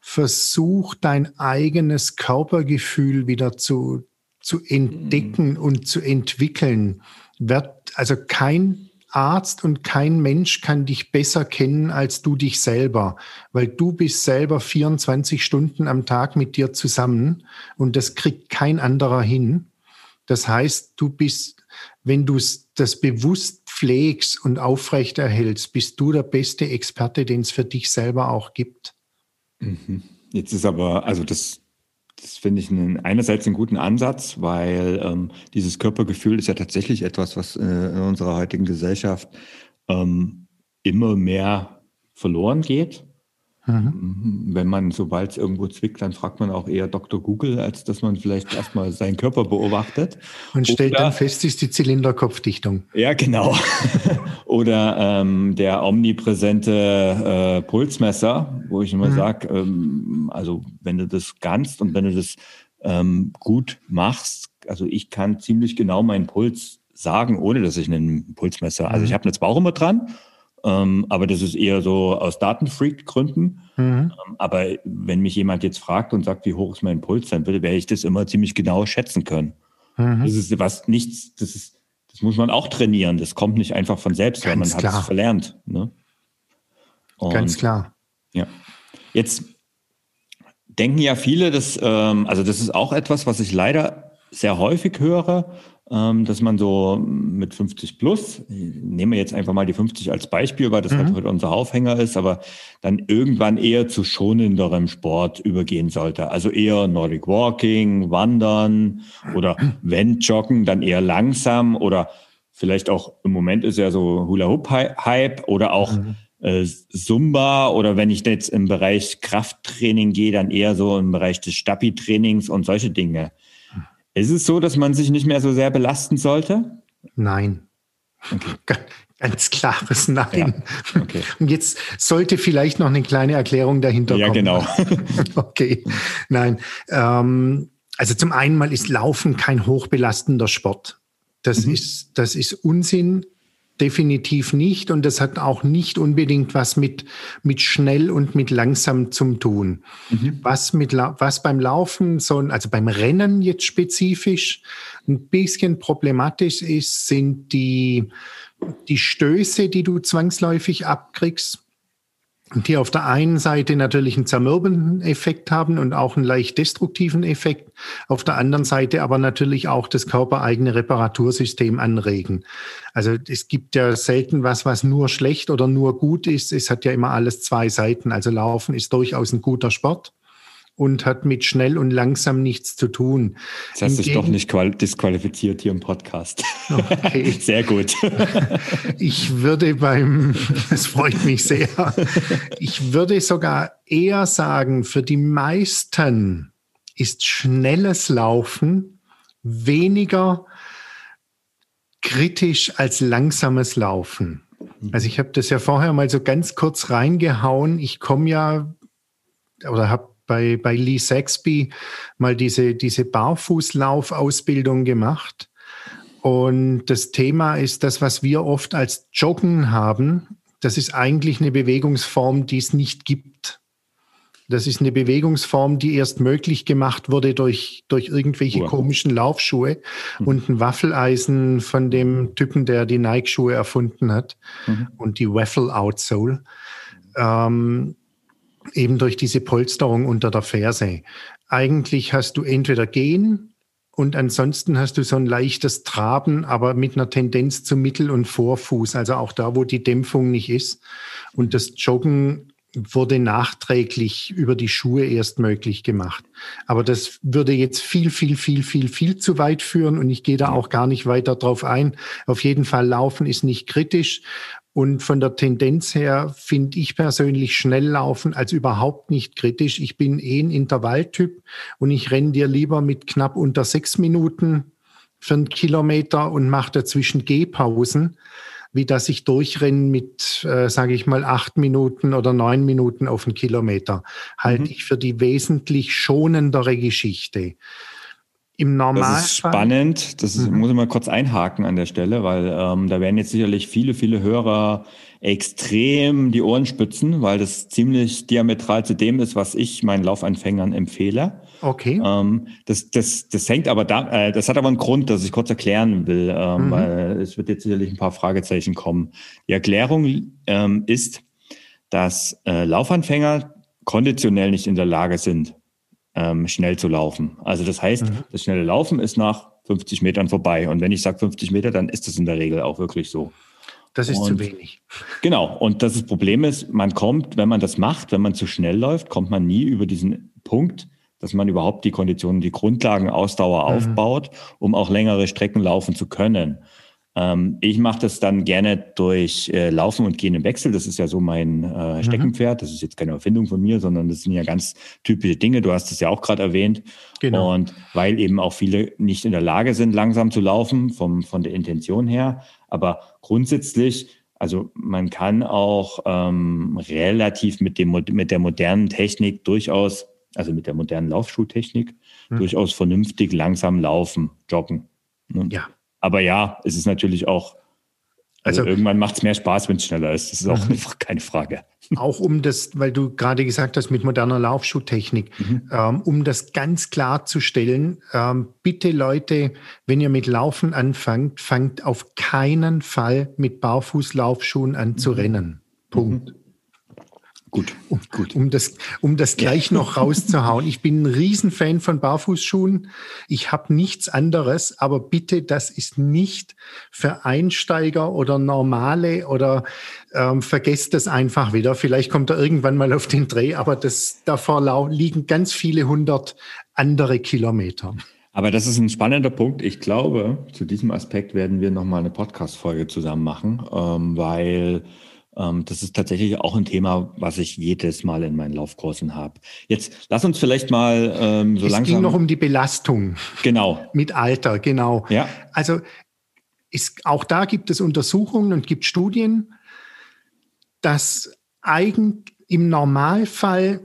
Speaker 1: versuch dein eigenes Körpergefühl wieder zu, zu entdecken mhm. und zu entwickeln. Wird, also kein Arzt und kein Mensch kann dich besser kennen als du dich selber, weil du bist selber 24 Stunden am Tag mit dir zusammen und das kriegt kein anderer hin. Das heißt, du bist, wenn du das bewusst pflegst und aufrechterhältst, bist du der beste Experte, den es für dich selber auch gibt.
Speaker 2: Mhm. Jetzt ist aber, also das, das finde ich einen, einerseits einen guten Ansatz, weil ähm, dieses Körpergefühl ist ja tatsächlich etwas, was äh, in unserer heutigen Gesellschaft ähm, immer mehr verloren geht. Mhm. Wenn man, sobald es irgendwo zwickt, dann fragt man auch eher Dr. Google, als dass man vielleicht erstmal seinen Körper beobachtet.
Speaker 1: Und stellt Oder, dann fest, ist die Zylinderkopfdichtung.
Speaker 2: Ja, genau. Oder ähm, der omnipräsente äh, Pulsmesser, wo ich immer mhm. sage, ähm, also wenn du das kannst und wenn du das ähm, gut machst, also ich kann ziemlich genau meinen Puls sagen, ohne dass ich einen Pulsmesser, also ich mhm. habe jetzt Bauch immer dran ähm, aber das ist eher so aus Datenfreak-Gründen. Mhm. Ähm, aber wenn mich jemand jetzt fragt und sagt, wie hoch ist mein Puls, dann werde ich das immer ziemlich genau schätzen können. Mhm. Das ist was nichts, das ist, das muss man auch trainieren. Das kommt nicht einfach von selbst, weil man hat es verlernt. Ne?
Speaker 1: Und, Ganz klar.
Speaker 2: Ja. Jetzt denken ja viele, dass, ähm, also das ist auch etwas, was ich leider sehr häufig höre, dass man so mit 50 plus, nehmen wir jetzt einfach mal die 50 als Beispiel, weil das halt mhm. halt unser Aufhänger ist, aber dann irgendwann eher zu schonenderem Sport übergehen sollte. Also eher Nordic Walking, Wandern oder wenn Joggen, dann eher langsam oder vielleicht auch im Moment ist ja so Hula Hoop Hype oder auch mhm. äh, Zumba oder wenn ich jetzt im Bereich Krafttraining gehe, dann eher so im Bereich des Stabi-Trainings und solche Dinge. Ist es so, dass man sich nicht mehr so sehr belasten sollte?
Speaker 1: Nein. Okay. Ganz klares Nein. Ja, okay. Und jetzt sollte vielleicht noch eine kleine Erklärung dahinter
Speaker 2: ja,
Speaker 1: kommen.
Speaker 2: Ja, genau.
Speaker 1: okay. Nein. Ähm, also zum einen mal ist Laufen kein hochbelastender Sport. Das, mhm. ist, das ist Unsinn definitiv nicht. Und das hat auch nicht unbedingt was mit, mit schnell und mit langsam zu tun. Mhm. Was, mit, was beim Laufen, so, also beim Rennen jetzt spezifisch, ein bisschen problematisch ist, sind die, die Stöße, die du zwangsläufig abkriegst die auf der einen Seite natürlich einen zermürbenden Effekt haben und auch einen leicht destruktiven Effekt, auf der anderen Seite aber natürlich auch das körpereigene Reparatursystem anregen. Also es gibt ja selten was, was nur schlecht oder nur gut ist. Es hat ja immer alles zwei Seiten. Also Laufen ist durchaus ein guter Sport und hat mit schnell und langsam nichts zu tun.
Speaker 2: Das hast dich doch nicht disqualifiziert hier im Podcast. Okay. Sehr gut.
Speaker 1: Ich würde beim, das freut mich sehr, ich würde sogar eher sagen, für die meisten ist schnelles Laufen weniger kritisch als langsames Laufen. Also ich habe das ja vorher mal so ganz kurz reingehauen. Ich komme ja oder habe bei, bei Lee Saxby mal diese, diese Barfußlaufausbildung gemacht. Und das Thema ist das, was wir oft als Joggen haben. Das ist eigentlich eine Bewegungsform, die es nicht gibt. Das ist eine Bewegungsform, die erst möglich gemacht wurde durch, durch irgendwelche wow. komischen Laufschuhe mhm. und ein Waffeleisen von dem Typen, der die Nike-Schuhe erfunden hat mhm. und die Waffle Outsole. Ähm, eben durch diese Polsterung unter der Ferse. Eigentlich hast du entweder Gehen und ansonsten hast du so ein leichtes Traben, aber mit einer Tendenz zum Mittel- und Vorfuß, also auch da, wo die Dämpfung nicht ist. Und das Joggen wurde nachträglich über die Schuhe erst möglich gemacht. Aber das würde jetzt viel, viel, viel, viel, viel zu weit führen und ich gehe da auch gar nicht weiter drauf ein. Auf jeden Fall Laufen ist nicht kritisch Und von der Tendenz her finde ich persönlich Schnelllaufen als überhaupt nicht kritisch. Ich bin eh ein Intervalltyp und ich renne dir lieber mit knapp unter sechs Minuten für einen Kilometer und mache dazwischen Gehpausen, wie dass ich durchrenne mit, äh, sage ich mal, acht Minuten oder neun Minuten auf einen Kilometer. Halte mhm. ich für die wesentlich schonendere Geschichte.
Speaker 2: Im Normalfall. Das ist spannend. Das ist, mhm. muss ich mal kurz einhaken an der Stelle, weil ähm, da werden jetzt sicherlich viele, viele Hörer extrem die Ohren spitzen, weil das ziemlich diametral zu dem ist, was ich meinen Laufanfängern empfehle.
Speaker 1: Okay.
Speaker 2: Ähm, das, das, das hängt aber da, äh, das hat aber einen Grund, dass ich kurz erklären will, ähm, mhm. weil es wird jetzt sicherlich ein paar Fragezeichen kommen. Die Erklärung ähm, ist, dass äh, Laufanfänger konditionell nicht in der Lage sind, ähm, schnell zu laufen. Also das heißt, mhm. das schnelle Laufen ist nach 50 Metern vorbei. Und wenn ich sage 50 Meter, dann ist das in der Regel auch wirklich so.
Speaker 1: Das ist und, zu wenig.
Speaker 2: Genau. Und das, das Problem ist, man kommt, wenn man das macht, wenn man zu schnell läuft, kommt man nie über diesen Punkt, dass man überhaupt die Konditionen, die Grundlagen Ausdauer mhm. aufbaut, um auch längere Strecken laufen zu können. Ähm, ich mache das dann gerne durch äh, Laufen und Gehen im Wechsel. Das ist ja so mein äh, mhm. Steckenpferd. Das ist jetzt keine Erfindung von mir, sondern das sind ja ganz typische Dinge. Du hast es ja auch gerade erwähnt. Genau. Und weil eben auch viele nicht in der Lage sind, langsam zu laufen, vom, von der Intention her. Aber grundsätzlich also man kann auch ähm, relativ mit, dem, mit der modernen Technik durchaus, also mit der modernen Laufschuhtechnik, hm. durchaus vernünftig langsam laufen, joggen.
Speaker 1: Ja.
Speaker 2: Aber ja, es ist natürlich auch, also, also irgendwann macht es mehr Spaß, wenn es schneller ist. Das ist auch mhm. keine Frage.
Speaker 1: Auch um das, weil du gerade gesagt hast mit moderner Laufschuhtechnik, mhm. ähm, um das ganz klar zu stellen, ähm, bitte Leute, wenn ihr mit Laufen anfangt, fangt auf keinen Fall mit Barfußlaufschuhen an zu mhm. rennen. Punkt.
Speaker 2: Gut,
Speaker 1: um,
Speaker 2: gut.
Speaker 1: Um das, um das gleich noch rauszuhauen. Ich bin ein Riesenfan von Barfußschuhen. Ich habe nichts anderes, aber bitte, das ist nicht für Einsteiger oder Normale oder ähm, vergesst das einfach wieder. Vielleicht kommt er irgendwann mal auf den Dreh, aber das, davor liegen ganz viele hundert andere Kilometer.
Speaker 2: Aber das ist ein spannender Punkt. Ich glaube, zu diesem Aspekt werden wir nochmal eine Podcast-Folge zusammen machen, ähm, weil das ist tatsächlich auch ein Thema, was ich jedes Mal in meinen Laufkursen habe. Jetzt lass uns vielleicht mal ähm, so es langsam. Es
Speaker 1: ging noch um die Belastung.
Speaker 2: Genau.
Speaker 1: Mit Alter, genau.
Speaker 2: Ja.
Speaker 1: Also ist, auch da gibt es Untersuchungen und gibt Studien, dass eigen, im Normalfall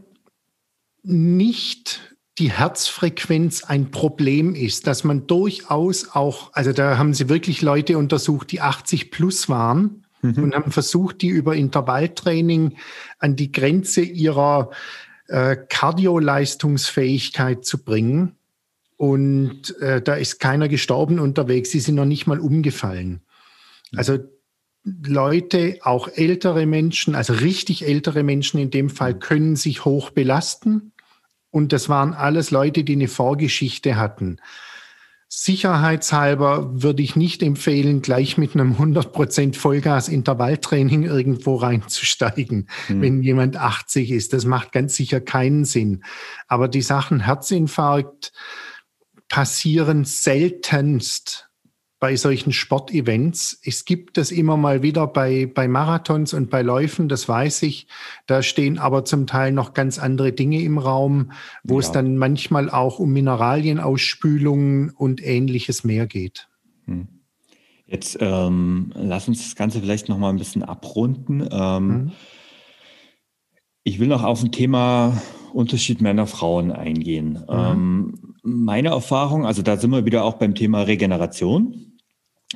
Speaker 1: nicht die Herzfrequenz ein Problem ist, dass man durchaus auch, also da haben sie wirklich Leute untersucht, die 80 plus waren mhm. und haben versucht, die über Intervalltraining an die Grenze ihrer äh, Kardioleistungsfähigkeit zu bringen. Und äh, da ist keiner gestorben unterwegs, sie sind noch nicht mal umgefallen. Mhm. Also Leute, auch ältere Menschen, also richtig ältere Menschen in dem Fall, mhm. können sich hoch belasten. Und das waren alles Leute, die eine Vorgeschichte hatten. Sicherheitshalber würde ich nicht empfehlen, gleich mit einem 100% Vollgas-Intervalltraining irgendwo reinzusteigen, hm. wenn jemand 80 ist. Das macht ganz sicher keinen Sinn. Aber die Sachen Herzinfarkt passieren seltenst bei solchen Sportevents. Es gibt das immer mal wieder bei, bei Marathons und bei Läufen, das weiß ich. Da stehen aber zum Teil noch ganz andere Dinge im Raum, wo ja. es dann manchmal auch um Mineralienausspülungen und ähnliches mehr geht. Hm.
Speaker 2: Jetzt ähm, lass uns das Ganze vielleicht noch mal ein bisschen abrunden. Ähm, mhm. Ich will noch auf ein Thema Unterschied Männer-Frauen eingehen. Mhm. Ähm, meine Erfahrung, also da sind wir wieder auch beim Thema Regeneration.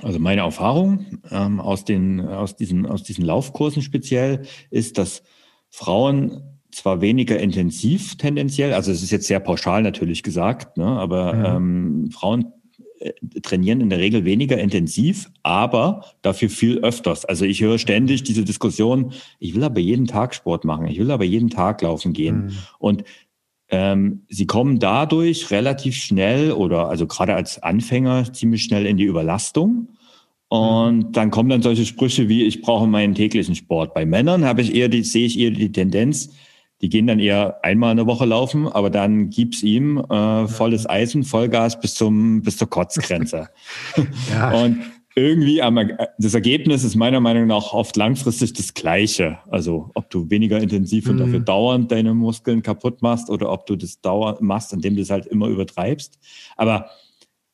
Speaker 2: Also meine Erfahrung ähm, aus, den, aus, diesen, aus diesen Laufkursen speziell ist, dass Frauen zwar weniger intensiv tendenziell, also es ist jetzt sehr pauschal natürlich gesagt, ne, aber mhm. ähm, Frauen äh, trainieren in der Regel weniger intensiv, aber dafür viel öfters. Also ich höre ständig diese Diskussion, ich will aber jeden Tag Sport machen, ich will aber jeden Tag laufen gehen. Mhm. Und ähm, sie kommen dadurch relativ schnell oder also gerade als Anfänger ziemlich schnell in die Überlastung. Und mhm. dann kommen dann solche Sprüche wie, ich brauche meinen täglichen Sport. Bei Männern habe ich eher die, sehe ich eher die Tendenz, die gehen dann eher einmal in der Woche laufen, aber dann gibt's ihm äh, volles Eisen, Vollgas bis zum bis zur Kotzgrenze. ja. Und irgendwie, das Ergebnis ist meiner Meinung nach oft langfristig das gleiche. Also ob du weniger intensiv und mhm. dafür dauernd deine Muskeln kaputt machst oder ob du das dauernd machst, indem du es halt immer übertreibst. Aber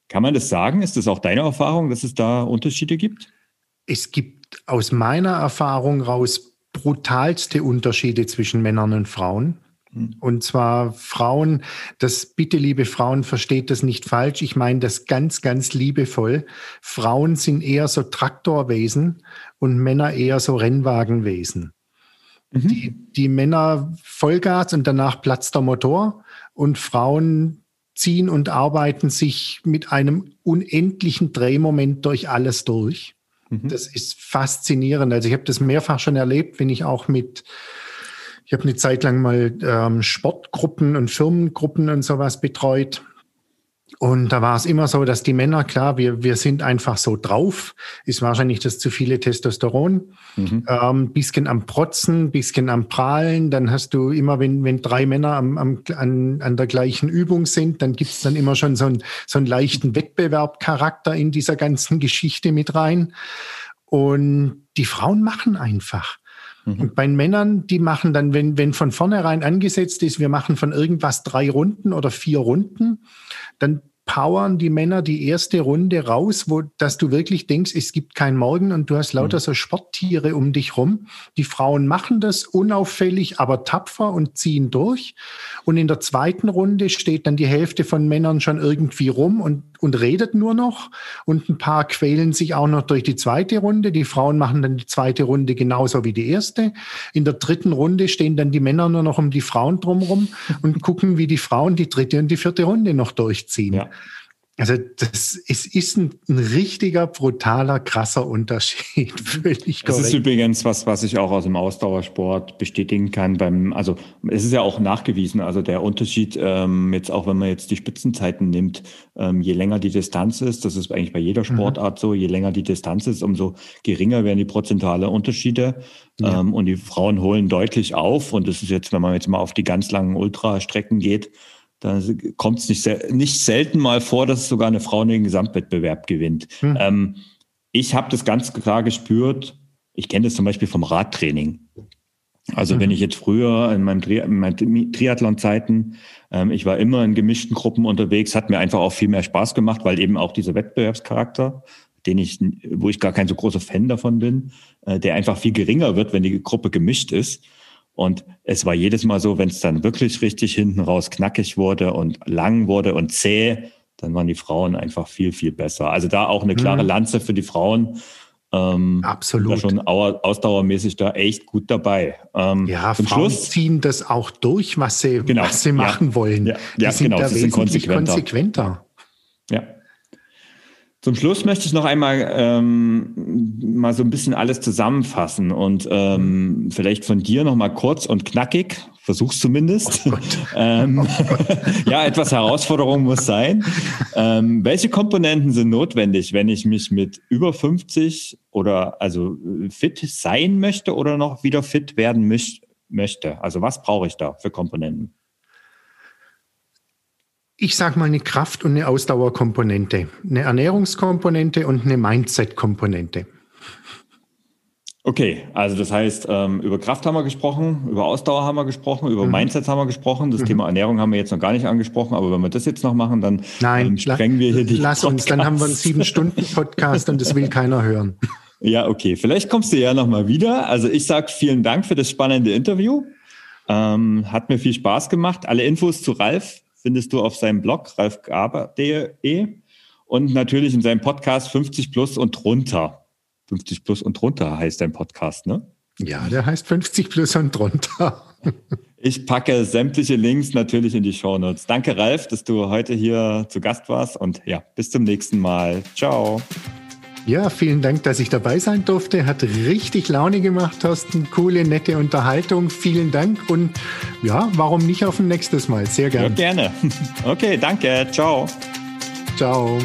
Speaker 2: kann man das sagen? Ist das auch deine Erfahrung, dass es da Unterschiede gibt?
Speaker 1: Es gibt aus meiner Erfahrung raus brutalste Unterschiede zwischen Männern und Frauen. Und zwar Frauen, das bitte, liebe Frauen, versteht das nicht falsch. Ich meine das ganz, ganz liebevoll. Frauen sind eher so Traktorwesen und Männer eher so Rennwagenwesen. Mhm. Die, die Männer Vollgas und danach platzt der Motor und Frauen ziehen und arbeiten sich mit einem unendlichen Drehmoment durch alles durch. Mhm. Das ist faszinierend. Also ich habe das mehrfach schon erlebt, wenn ich auch mit ich habe eine Zeit lang mal ähm, Sportgruppen und Firmengruppen und sowas betreut. Und da war es immer so, dass die Männer, klar, wir, wir sind einfach so drauf, ist wahrscheinlich das zu viele Testosteron, mhm. ähm, bisschen am Protzen, bisschen am Prahlen, dann hast du immer, wenn, wenn drei Männer am, am, an, an der gleichen Übung sind, dann gibt's dann immer schon so, ein, so einen leichten Wettbewerbcharakter in dieser ganzen Geschichte mit rein. Und die Frauen machen einfach. Mhm. Und bei Männern, die machen dann, wenn, wenn von vornherein angesetzt ist, wir machen von irgendwas drei Runden oder vier Runden, dann powern die Männer die erste Runde raus, wo, dass du wirklich denkst, es gibt kein Morgen und du hast lauter mhm. so Sporttiere um dich rum. Die Frauen machen das unauffällig, aber tapfer und ziehen durch. Und in der zweiten Runde steht dann die Hälfte von Männern schon irgendwie rum und, und redet nur noch. Und ein paar quälen sich auch noch durch die zweite Runde. Die Frauen machen dann die zweite Runde genauso wie die erste. In der dritten Runde stehen dann die Männer nur noch um die Frauen drumherum und gucken, wie die Frauen die dritte und die vierte Runde noch durchziehen. Ja. Also das ist, ist ein, ein, richtiger, brutaler, krasser Unterschied.
Speaker 2: Völlig das ist übrigens was, was ich auch aus dem Ausdauersport bestätigen kann. Beim, also es ist ja auch nachgewiesen, also der Unterschied, ähm, jetzt auch wenn man jetzt die Spitzenzeiten nimmt, ähm, je länger die Distanz ist, das ist eigentlich bei jeder mhm. Sportart mhm. so, je länger die Distanz ist, umso geringer werden die prozentuale Unterschiede. Ja. Ähm, und die Frauen holen deutlich auf. Und das ist jetzt, wenn man jetzt mal auf die ganz langen Ultrastrecken geht, da kommt es nicht, nicht selten mal vor, dass sogar eine Frau den Gesamtwettbewerb gewinnt. Hm. Ähm, ich habe das ganz klar gespürt. Ich kenne das zum Beispiel vom Radtraining. Also mhm. wenn ich jetzt früher in meinem, Tri meinen Triathlon-Zeiten, ähm, ich war immer in gemischten Gruppen unterwegs, hat mir einfach auch viel mehr Spaß gemacht, weil eben auch dieser Wettbewerbscharakter, den ich, wo ich gar kein so großer Fan davon bin, äh, der einfach viel geringer wird, wenn die Gruppe gemischt ist. Und es war jedes Mal so, wenn es dann wirklich richtig hinten raus knackig wurde und lang wurde und zäh, dann waren die Frauen einfach viel, viel besser. Also da auch eine klare mhm. Lanze für die Frauen.
Speaker 1: Ähm, Absolut.
Speaker 2: schon ausdauermäßig da echt gut dabei.
Speaker 1: Ähm, ja, Frauen Schluss, ziehen das auch durch, was sie, genau, was sie machen
Speaker 2: ja,
Speaker 1: wollen.
Speaker 2: Ja, ja die sind genau,
Speaker 1: da wesentlich konsequenter. konsequenter.
Speaker 2: Ja. Zum Schluss möchte ich noch einmal ähm, mal so ein bisschen alles zusammenfassen und ähm, vielleicht von dir noch mal kurz und knackig, versuch's zumindest. Oh ähm, oh ja, etwas Herausforderung muss sein. Ähm, welche Komponenten sind notwendig, wenn ich mich mit über 50 oder also fit sein möchte oder noch wieder fit werden möchte? Also was brauche ich da für Komponenten?
Speaker 1: Ich sage mal, eine Kraft- und eine Ausdauerkomponente, eine Ernährungskomponente und eine Mindset-Komponente.
Speaker 2: Okay, also das heißt, ähm, über Kraft haben wir gesprochen, über Ausdauer haben wir gesprochen, über mhm. Mindset haben wir gesprochen. Das mhm. Thema Ernährung haben wir jetzt noch gar nicht angesprochen, aber wenn wir das jetzt noch machen, dann
Speaker 1: Nein, ähm, sprengen wir hier die. Lass Podcasts. uns, dann haben wir einen sieben Stunden Podcast und das will keiner hören.
Speaker 2: Ja, okay. Vielleicht kommst du ja noch mal wieder. Also ich sage vielen Dank für das spannende Interview. Ähm, hat mir viel Spaß gemacht. Alle Infos zu Ralf findest du auf seinem Blog ralfgaber.de und natürlich in seinem Podcast 50 plus und drunter. 50 plus und drunter heißt dein Podcast, ne?
Speaker 1: Ja, der heißt 50 plus und drunter.
Speaker 2: ich packe sämtliche Links natürlich in die Show Notes. Danke, Ralf, dass du heute hier zu Gast warst und ja, bis zum nächsten Mal. Ciao.
Speaker 1: Ja, vielen Dank, dass ich dabei sein durfte. Hat richtig Laune gemacht, Thorsten. Coole, nette Unterhaltung. Vielen Dank und ja, warum nicht auf ein nächstes Mal? Sehr gerne. Ja,
Speaker 2: gerne. Okay, danke. Ciao.
Speaker 1: Ciao.